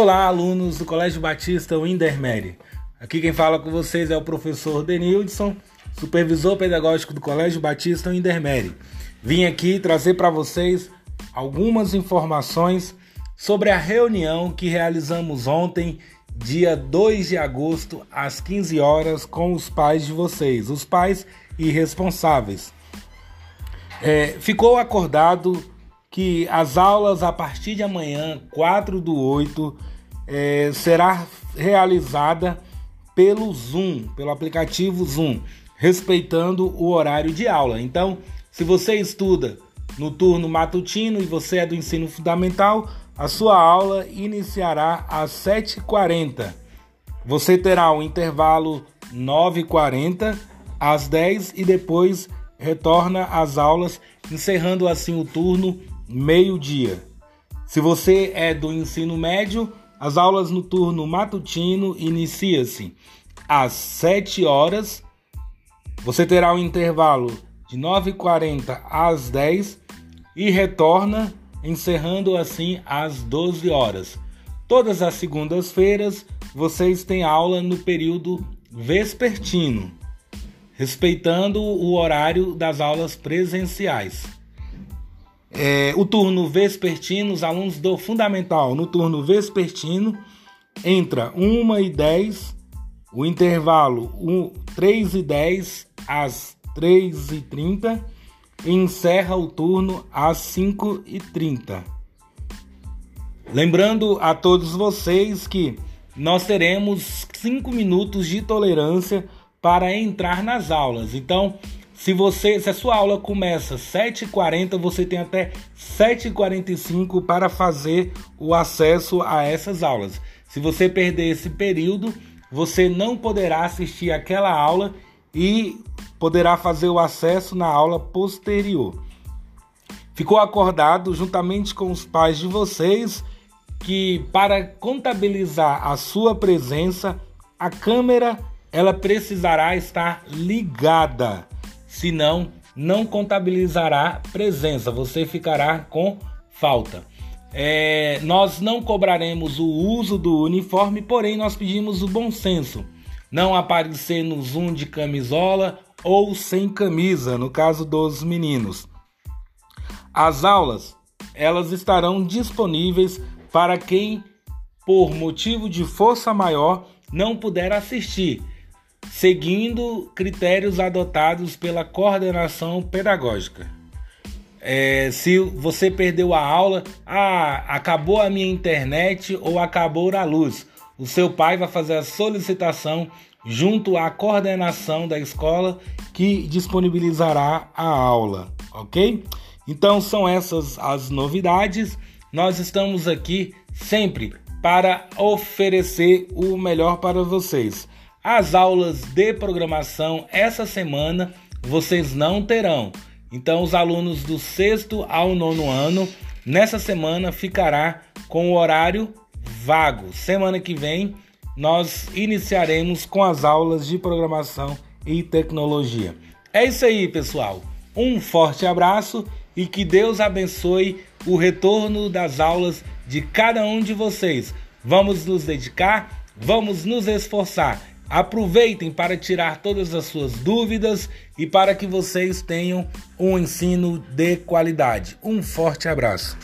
Olá, alunos do Colégio Batista Windermere. Aqui quem fala com vocês é o professor Denildson, supervisor pedagógico do Colégio Batista Windermere. Vim aqui trazer para vocês algumas informações sobre a reunião que realizamos ontem, dia 2 de agosto, às 15 horas, com os pais de vocês, os pais e responsáveis. É, ficou acordado que as aulas a partir de amanhã, 4 do 8, é, será realizada pelo Zoom, pelo aplicativo Zoom, respeitando o horário de aula. Então, se você estuda no turno matutino e você é do ensino fundamental, a sua aula iniciará às 7h40. Você terá um intervalo 9h40 às 10 e depois retorna às aulas, encerrando assim o turno meio-dia. Se você é do ensino médio, as aulas no turno matutino inicia-se às 7 horas. Você terá um intervalo de 9h40 às 10 e retorna, encerrando assim às 12 horas. Todas as segundas-feiras vocês têm aula no período vespertino, respeitando o horário das aulas presenciais. É, o turno vespertino, os alunos do fundamental no turno vespertino entra 1 e 10, o intervalo 1, 3 e 10 às 3 e 30 e encerra o turno às 5 e 30. Lembrando a todos vocês que nós teremos 5 minutos de tolerância para entrar nas aulas. Então, se você, se a sua aula começa 7h40, você tem até 7h45 para fazer o acesso a essas aulas. Se você perder esse período, você não poderá assistir aquela aula e poderá fazer o acesso na aula posterior. Ficou acordado juntamente com os pais de vocês que para contabilizar a sua presença, a câmera ela precisará estar ligada senão não contabilizará presença, você ficará com falta. É, nós não cobraremos o uso do uniforme, porém nós pedimos o bom senso. Não aparecer no zoom de camisola ou sem camisa, no caso dos meninos. As aulas, elas estarão disponíveis para quem, por motivo de força maior, não puder assistir seguindo critérios adotados pela coordenação pedagógica. É, se você perdeu a aula, ah, acabou a minha internet ou acabou a luz, o seu pai vai fazer a solicitação junto à coordenação da escola que disponibilizará a aula, ok? Então são essas as novidades. Nós estamos aqui sempre para oferecer o melhor para vocês. As aulas de programação essa semana vocês não terão. Então, os alunos do sexto ao nono ano, nessa semana ficará com o horário vago. Semana que vem, nós iniciaremos com as aulas de programação e tecnologia. É isso aí, pessoal. Um forte abraço e que Deus abençoe o retorno das aulas de cada um de vocês. Vamos nos dedicar, vamos nos esforçar Aproveitem para tirar todas as suas dúvidas e para que vocês tenham um ensino de qualidade. Um forte abraço.